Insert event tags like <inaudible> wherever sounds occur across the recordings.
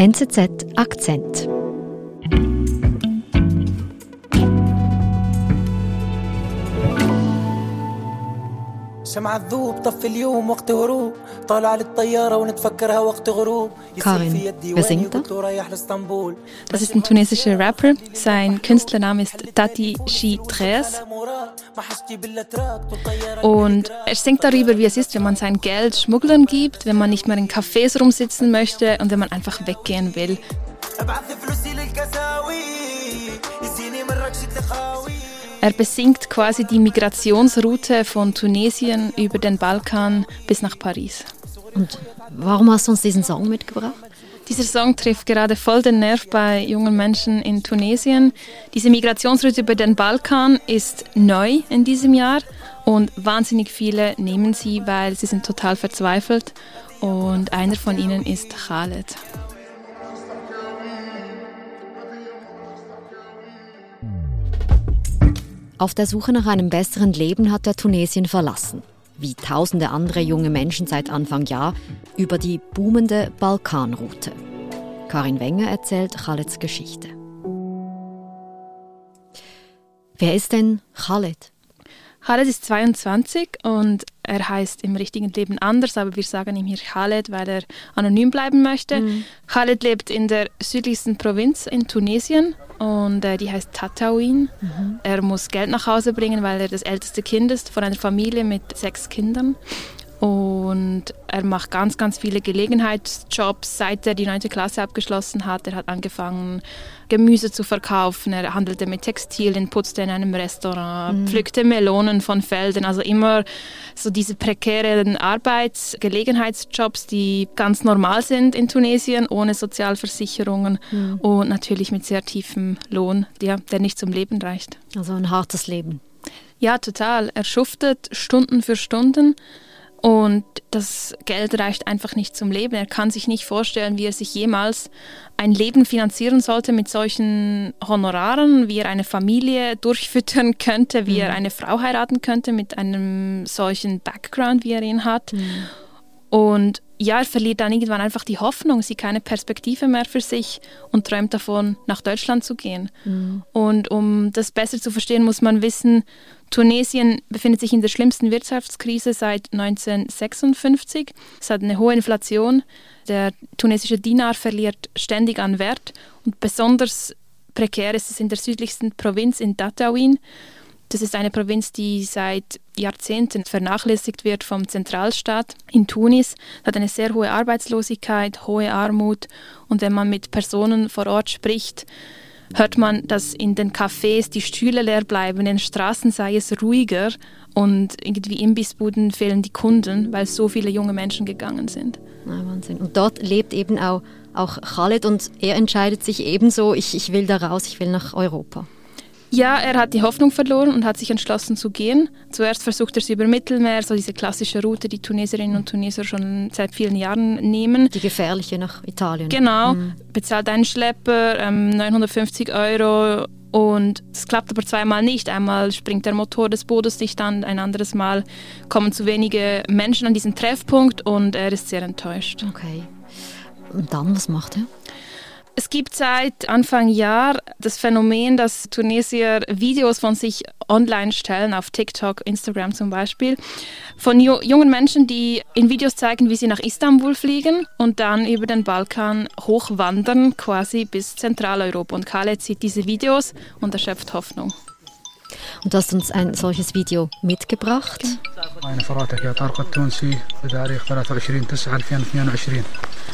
NZZ Akzent. Karin, wer singt da? Das ist ein tunesischer Rapper. Sein Künstlername ist Tati Shi Tres. Und er singt darüber, wie es ist, wenn man sein Geld Schmugglern gibt, wenn man nicht mehr in Cafés rumsitzen möchte und wenn man einfach weggehen will. Er besingt quasi die Migrationsroute von Tunesien über den Balkan bis nach Paris. Und warum hast du uns diesen Song mitgebracht? Dieser Song trifft gerade voll den Nerv bei jungen Menschen in Tunesien. Diese Migrationsroute über den Balkan ist neu in diesem Jahr und wahnsinnig viele nehmen sie, weil sie sind total verzweifelt und einer von ihnen ist Khaled. Auf der Suche nach einem besseren Leben hat er Tunesien verlassen. Wie tausende andere junge Menschen seit Anfang Jahr über die boomende Balkanroute. Karin Wenger erzählt Khaleds Geschichte. Wer ist denn Khaled? Khaled ist 22 und er heißt im richtigen Leben anders, aber wir sagen ihm hier Khaled, weil er anonym bleiben möchte. Khaled lebt in der südlichsten Provinz in Tunesien und äh, die heißt Tatouin. Er muss Geld nach Hause bringen, weil er das älteste Kind ist von einer Familie mit sechs Kindern. Und er macht ganz, ganz viele Gelegenheitsjobs, seit er die 9. Klasse abgeschlossen hat. Er hat angefangen, Gemüse zu verkaufen. Er handelte mit Textilien, putzte in einem Restaurant, pflückte Melonen von Feldern. Also immer so diese prekären Arbeits-, Gelegenheitsjobs, die ganz normal sind in Tunesien, ohne Sozialversicherungen und natürlich mit sehr tiefem Lohn, der, der nicht zum Leben reicht. Also ein hartes Leben. Ja, total. Er schuftet Stunden für Stunden und das Geld reicht einfach nicht zum Leben. Er kann sich nicht vorstellen, wie er sich jemals ein Leben finanzieren sollte mit solchen Honoraren, wie er eine Familie durchfüttern könnte, wie er eine Frau heiraten könnte mit einem solchen Background, wie er ihn hat. Und ja, er verliert dann irgendwann einfach die Hoffnung, sieht keine Perspektive mehr für sich und träumt davon, nach Deutschland zu gehen. Und um das besser zu verstehen, muss man wissen, Tunesien befindet sich in der schlimmsten Wirtschaftskrise seit 1956. Es hat eine hohe Inflation. Der tunesische Dinar verliert ständig an Wert. Und besonders prekär ist es in der südlichsten Provinz in Tatouin. Das ist eine Provinz, die seit Jahrzehnten vernachlässigt wird vom Zentralstaat in Tunis. Es hat eine sehr hohe Arbeitslosigkeit, hohe Armut. Und wenn man mit Personen vor Ort spricht, hört man, dass in den Cafés die Stühle leer bleiben, in den Straßen sei es ruhiger und irgendwie Imbissbuden fehlen die Kunden, weil so viele junge Menschen gegangen sind. Na, Wahnsinn. Und dort lebt eben auch, auch Khaled und er entscheidet sich ebenso, ich, ich will da raus, ich will nach Europa. Ja, er hat die Hoffnung verloren und hat sich entschlossen zu gehen. Zuerst versucht er es über Mittelmeer, so diese klassische Route, die Tunesierinnen und Tunesier schon seit vielen Jahren nehmen. Die gefährliche nach Italien. Genau, bezahlt einen Schlepper, ähm, 950 Euro und es klappt aber zweimal nicht. Einmal springt der Motor des Bootes nicht an, ein anderes Mal kommen zu wenige Menschen an diesen Treffpunkt und er ist sehr enttäuscht. Okay. Und dann, was macht er? Es gibt seit Anfang Jahr das Phänomen, dass Tunesier Videos von sich online stellen, auf TikTok, Instagram zum Beispiel, von jungen Menschen, die in Videos zeigen, wie sie nach Istanbul fliegen und dann über den Balkan hochwandern, quasi bis Zentraleuropa. Und Khaled sieht diese Videos und erschöpft Hoffnung. Und du hast uns ein solches Video mitgebracht.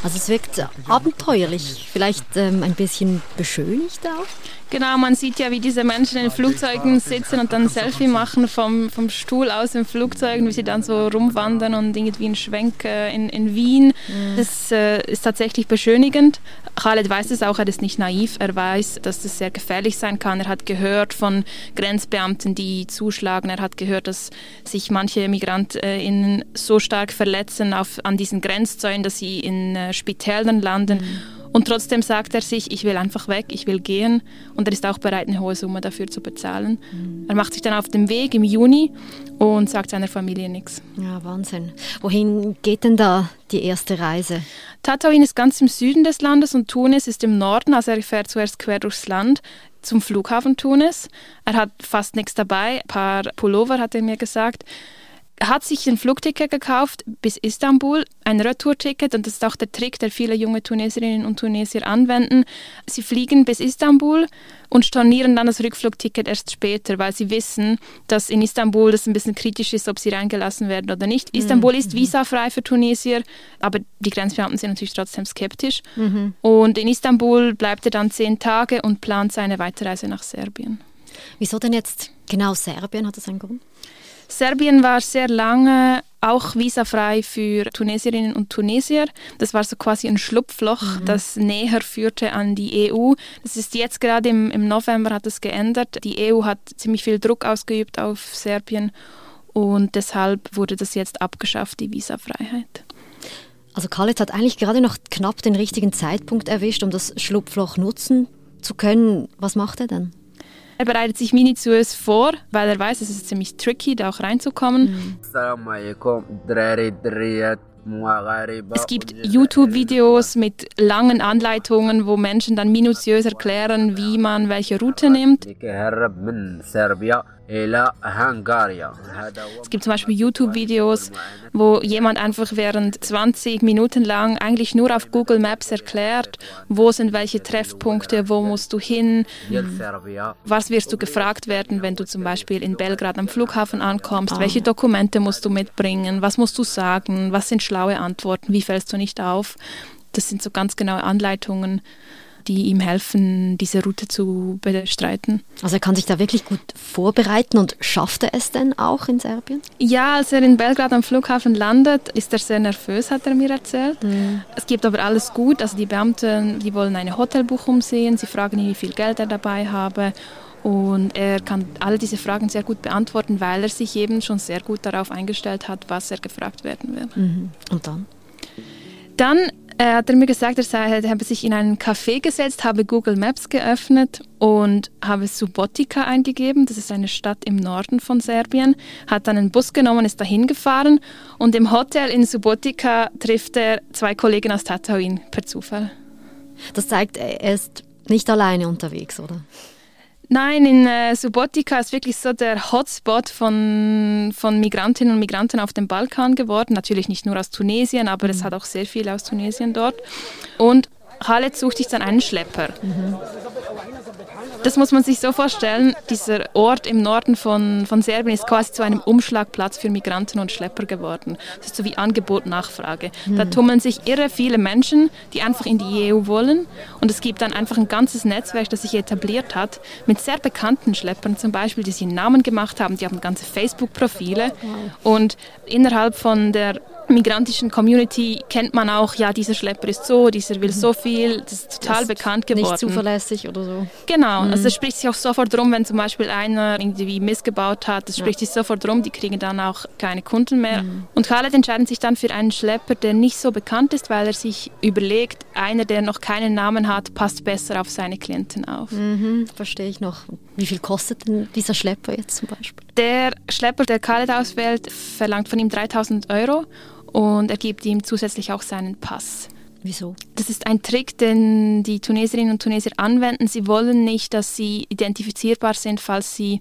Also es wirkt abenteuerlich, vielleicht ähm, ein bisschen beschönigt auch. Genau, man sieht ja, wie diese Menschen in Flugzeugen sitzen und dann Selfie machen vom, vom Stuhl aus im Flugzeug, wie sie dann so rumwandern und irgendwie einen Schwenk äh, in, in Wien. Das äh, ist tatsächlich beschönigend. Khaled weiß es auch, er ist nicht naiv. Er weiß, dass das sehr gefährlich sein kann. Er hat gehört von Grenzbeamten, die zuschlagen. Er hat gehört, dass sich manche MigrantInnen so stark verletzen auf, an diesen Grenzzäunen, dass sie in äh, Spitälern landen. Und trotzdem sagt er sich, ich will einfach weg, ich will gehen. Und er ist auch bereit, eine hohe Summe dafür zu bezahlen. Er macht sich dann auf den Weg im Juni und sagt seiner Familie nichts. Ja, Wahnsinn. Wohin geht denn da die erste Reise? Tatooine ist ganz im Süden des Landes und Tunis ist im Norden, also er fährt zuerst quer durchs Land zum Flughafen Tunis. Er hat fast nichts dabei, ein paar Pullover hat er mir gesagt hat sich ein Flugticket gekauft bis Istanbul, ein Retourticket und das ist auch der Trick, der viele junge Tunesierinnen und Tunesier anwenden. Sie fliegen bis Istanbul und stornieren dann das Rückflugticket erst später, weil sie wissen, dass in Istanbul das ein bisschen kritisch ist, ob sie reingelassen werden oder nicht. Mhm. Istanbul ist mhm. visafrei für Tunesier, aber die Grenzbeamten sind natürlich trotzdem skeptisch. Mhm. Und in Istanbul bleibt er dann zehn Tage und plant seine Weiterreise nach Serbien. Wieso denn jetzt genau Serbien? Hat das einen Grund? Serbien war sehr lange auch visafrei für Tunesierinnen und Tunesier. Das war so quasi ein Schlupfloch, mhm. das näher führte an die EU. Das ist jetzt gerade im, im November hat es geändert. Die EU hat ziemlich viel Druck ausgeübt auf Serbien und deshalb wurde das jetzt abgeschafft, die Visafreiheit. Also Khaled hat eigentlich gerade noch knapp den richtigen Zeitpunkt erwischt, um das Schlupfloch nutzen zu können. Was macht er denn? Er bereitet sich minutiös vor, weil er weiß, es ist ziemlich tricky, da auch reinzukommen. Es gibt YouTube-Videos mit langen Anleitungen, wo Menschen dann minutiös erklären, wie man welche Route nimmt. Es gibt zum Beispiel YouTube-Videos, wo jemand einfach während 20 Minuten lang eigentlich nur auf Google Maps erklärt, wo sind welche Treffpunkte, wo musst du hin, was wirst du gefragt werden, wenn du zum Beispiel in Belgrad am Flughafen ankommst, welche Dokumente musst du mitbringen, was musst du sagen, was sind schlaue Antworten, wie fällst du nicht auf. Das sind so ganz genaue Anleitungen die ihm helfen, diese Route zu bestreiten. Also er kann sich da wirklich gut vorbereiten und schafft er es denn auch in Serbien? Ja, als er in Belgrad am Flughafen landet, ist er sehr nervös, hat er mir erzählt. Mhm. Es gibt aber alles gut. Also die Beamten, die wollen eine Hotelbuchung sehen, sie fragen ihn, wie viel Geld er dabei habe. Und er kann alle diese Fragen sehr gut beantworten, weil er sich eben schon sehr gut darauf eingestellt hat, was er gefragt werden wird. Mhm. Und dann? Dann äh, hat er mir gesagt, er, sei, er habe sich in einen Café gesetzt, habe Google Maps geöffnet und habe Subotica eingegeben. Das ist eine Stadt im Norden von Serbien. Hat dann einen Bus genommen, ist dahin gefahren und im Hotel in Subotica trifft er zwei Kollegen aus Tatooine per Zufall. Das zeigt, er ist nicht alleine unterwegs, oder? Nein, in äh, Subotica ist wirklich so der Hotspot von, von Migrantinnen und Migranten auf dem Balkan geworden. Natürlich nicht nur aus Tunesien, aber mhm. es hat auch sehr viele aus Tunesien dort. Und Khaled sucht sich dann einen Schlepper. Mhm. Das muss man sich so vorstellen, dieser Ort im Norden von, von Serbien ist quasi zu einem Umschlagplatz für Migranten und Schlepper geworden. Das ist so wie Angebot, Nachfrage. Da tummeln sich irre viele Menschen, die einfach in die EU wollen. Und es gibt dann einfach ein ganzes Netzwerk, das sich etabliert hat, mit sehr bekannten Schleppern zum Beispiel, die sich einen Namen gemacht haben, die haben ganze Facebook-Profile. Und innerhalb von der migrantischen Community kennt man auch, ja, dieser Schlepper ist so, dieser will so viel, das ist total das bekannt geworden. Nicht zuverlässig oder so. Genau, mhm. also es spricht sich auch sofort drum, wenn zum Beispiel einer irgendwie missgebaut hat, es spricht ja. sich sofort drum, die kriegen dann auch keine Kunden mehr. Mhm. Und Khaled entscheiden sich dann für einen Schlepper, der nicht so bekannt ist, weil er sich überlegt, einer, der noch keinen Namen hat, passt besser auf seine Klienten auf. Mhm, verstehe ich noch. Wie viel kostet denn dieser Schlepper jetzt zum Beispiel? Der Schlepper, der Khaled auswählt, verlangt von ihm 3000 Euro und er gibt ihm zusätzlich auch seinen Pass. Wieso? Das ist ein Trick, den die Tunesierinnen und Tunesier anwenden. Sie wollen nicht, dass sie identifizierbar sind, falls sie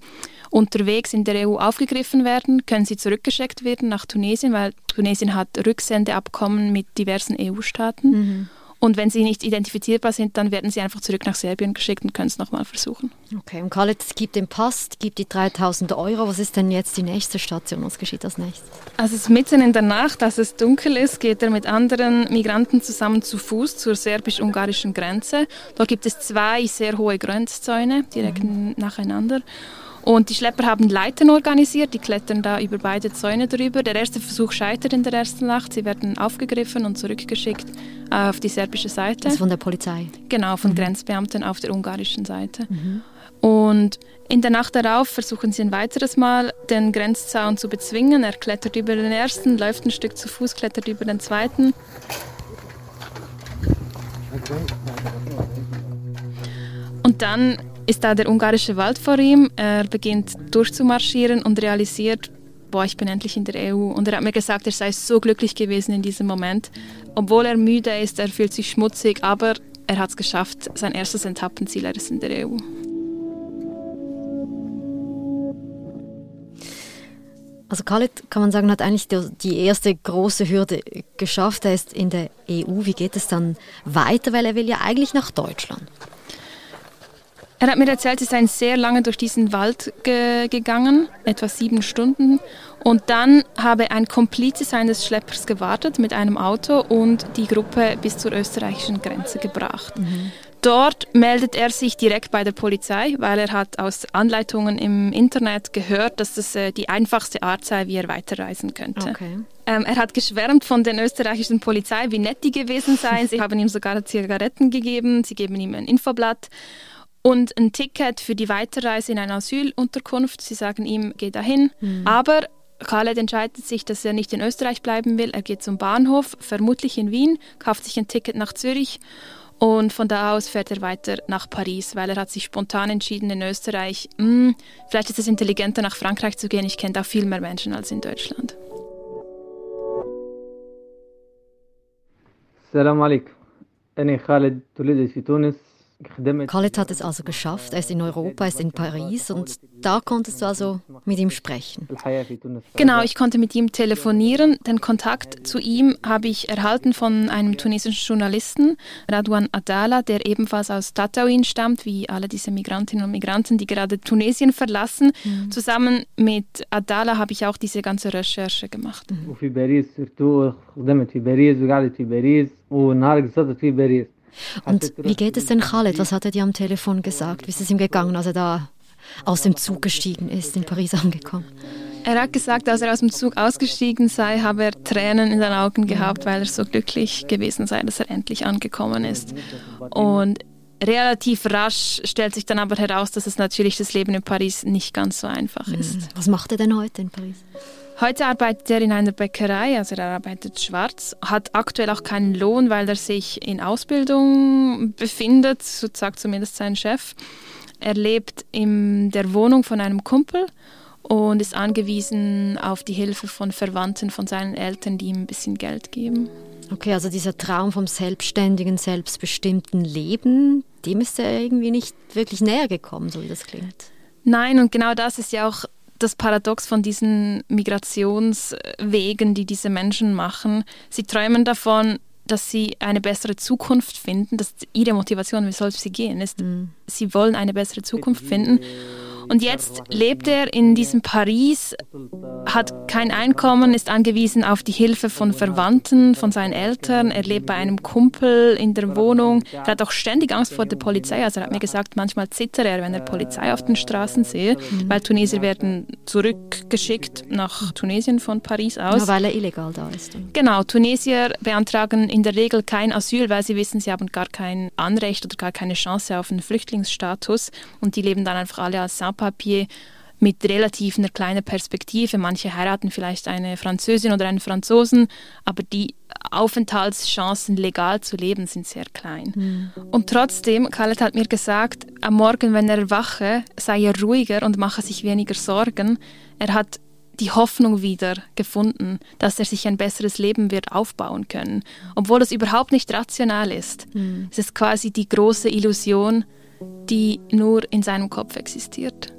unterwegs in der EU aufgegriffen werden, können sie zurückgeschickt werden nach Tunesien, weil Tunesien hat Rücksendeabkommen mit diversen EU-Staaten. Mhm. Und wenn sie nicht identifizierbar sind, dann werden sie einfach zurück nach Serbien geschickt und können es nochmal versuchen. Okay, und Khaled gibt den Pass, gibt die 3000 Euro. Was ist denn jetzt die nächste Station? Was geschieht als nächstes? Also es ist mitten in der Nacht, als es dunkel ist, geht er mit anderen Migranten zusammen zu Fuß zur serbisch-ungarischen Grenze. Dort gibt es zwei sehr hohe Grenzzäune direkt mhm. nacheinander. Und die Schlepper haben Leitern organisiert, die klettern da über beide Zäune drüber. Der erste Versuch scheitert in der ersten Nacht. Sie werden aufgegriffen und zurückgeschickt äh, auf die serbische Seite. Also von der Polizei? Genau, von mhm. Grenzbeamten auf der ungarischen Seite. Mhm. Und in der Nacht darauf versuchen sie ein weiteres Mal, den Grenzzaun zu bezwingen. Er klettert über den ersten, läuft ein Stück zu Fuß, klettert über den zweiten. Und dann ist da der ungarische Wald vor ihm. Er beginnt durchzumarschieren und realisiert, boah, ich bin endlich in der EU. Und er hat mir gesagt, er sei so glücklich gewesen in diesem Moment. Obwohl er müde ist, er fühlt sich schmutzig, aber er hat es geschafft. Sein erstes Etappenziel, er ist in der EU. Also Khaled, kann man sagen, hat eigentlich die erste große Hürde geschafft. Er ist in der EU. Wie geht es dann weiter? Weil er will ja eigentlich nach Deutschland. Er hat mir erzählt, sie seien sehr lange durch diesen Wald ge gegangen, etwa sieben Stunden. Und dann habe ein Komplize seines Schleppers gewartet mit einem Auto und die Gruppe bis zur österreichischen Grenze gebracht. Mhm. Dort meldet er sich direkt bei der Polizei, weil er hat aus Anleitungen im Internet gehört, dass das äh, die einfachste Art sei, wie er weiterreisen könnte. Okay. Ähm, er hat geschwärmt von den österreichischen Polizei, wie nett die gewesen seien. Sie <laughs> haben ihm sogar Zigaretten gegeben, sie geben ihm ein Infoblatt und ein Ticket für die Weiterreise in eine Asylunterkunft. Sie sagen ihm, geh dahin. Mhm. Aber Khaled entscheidet sich, dass er nicht in Österreich bleiben will. Er geht zum Bahnhof, vermutlich in Wien, kauft sich ein Ticket nach Zürich und von da aus fährt er weiter nach Paris, weil er hat sich spontan entschieden in Österreich, mh, hm, vielleicht ist es intelligenter nach Frankreich zu gehen. Ich kenne da viel mehr Menschen als in Deutschland. السلام عليكم أنا خالد ولدت في تونس Khaled hat es also geschafft. Er ist in Europa, er ist in Paris und da konntest du also mit ihm sprechen. Genau, ich konnte mit ihm telefonieren. Den Kontakt zu ihm habe ich erhalten von einem tunesischen Journalisten, Radwan Adala, der ebenfalls aus Tatouin stammt, wie alle diese Migrantinnen und Migranten, die gerade Tunesien verlassen. Mhm. Zusammen mit Adala habe ich auch diese ganze Recherche gemacht. Mhm. Und wie geht es denn Khaled? Was hat er dir am Telefon gesagt? Wie ist es ihm gegangen, als er da aus dem Zug gestiegen ist, in Paris angekommen? Er hat gesagt, als er aus dem Zug ausgestiegen sei, habe er Tränen in den Augen gehabt, weil er so glücklich gewesen sei, dass er endlich angekommen ist. Und relativ rasch stellt sich dann aber heraus, dass es natürlich das Leben in Paris nicht ganz so einfach hm. ist. Was macht er denn heute in Paris? Heute arbeitet er in einer Bäckerei, also er arbeitet schwarz, hat aktuell auch keinen Lohn, weil er sich in Ausbildung befindet, so sagt zumindest sein Chef. Er lebt in der Wohnung von einem Kumpel und ist angewiesen auf die Hilfe von Verwandten von seinen Eltern, die ihm ein bisschen Geld geben. Okay, also dieser Traum vom selbstständigen, selbstbestimmten Leben, dem ist er irgendwie nicht wirklich näher gekommen, so wie das klingt. Nein, und genau das ist ja auch das Paradox von diesen Migrationswegen, die diese Menschen machen. Sie träumen davon, dass sie eine bessere Zukunft finden. Das ist ihre Motivation, wie soll es sie gehen, ist, mhm. sie wollen eine bessere Zukunft finden. Und jetzt lebt er in diesem Paris, hat kein Einkommen, ist angewiesen auf die Hilfe von Verwandten, von seinen Eltern. Er lebt bei einem Kumpel in der Wohnung. Er hat auch ständig Angst vor der Polizei. Also er hat mir gesagt, manchmal zittert er, wenn er Polizei auf den Straßen sehe, mhm. weil Tunesier werden zurückgeschickt nach Tunesien von Paris aus. Ja, weil er illegal da ist. Genau, Tunesier beantragen in der Regel kein Asyl, weil sie wissen, sie haben gar kein Anrecht oder gar keine Chance auf einen Flüchtlingsstatus und die leben dann einfach alle als sans Papier mit relativ einer kleinen Perspektive. Manche heiraten vielleicht eine Französin oder einen Franzosen, aber die Aufenthaltschancen, legal zu leben, sind sehr klein. Mhm. Und trotzdem, Khaled hat mir gesagt, am Morgen, wenn er wache, sei er ruhiger und mache sich weniger Sorgen. Er hat die Hoffnung wieder gefunden, dass er sich ein besseres Leben wird aufbauen können, obwohl es überhaupt nicht rational ist. Mhm. Es ist quasi die große Illusion, die nur in seinem Kopf existiert.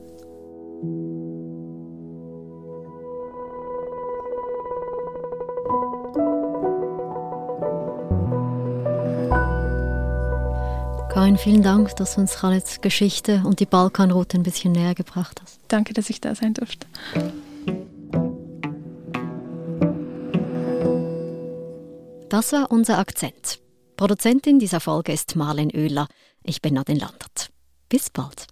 Karin, vielen Dank, dass du uns Khaleds Geschichte und die Balkanroute ein bisschen näher gebracht hast. Danke, dass ich da sein durfte. Das war unser Akzent. Produzentin dieser Folge ist Marlen Oehler. Ich bin Nadine Landert. Bis bald.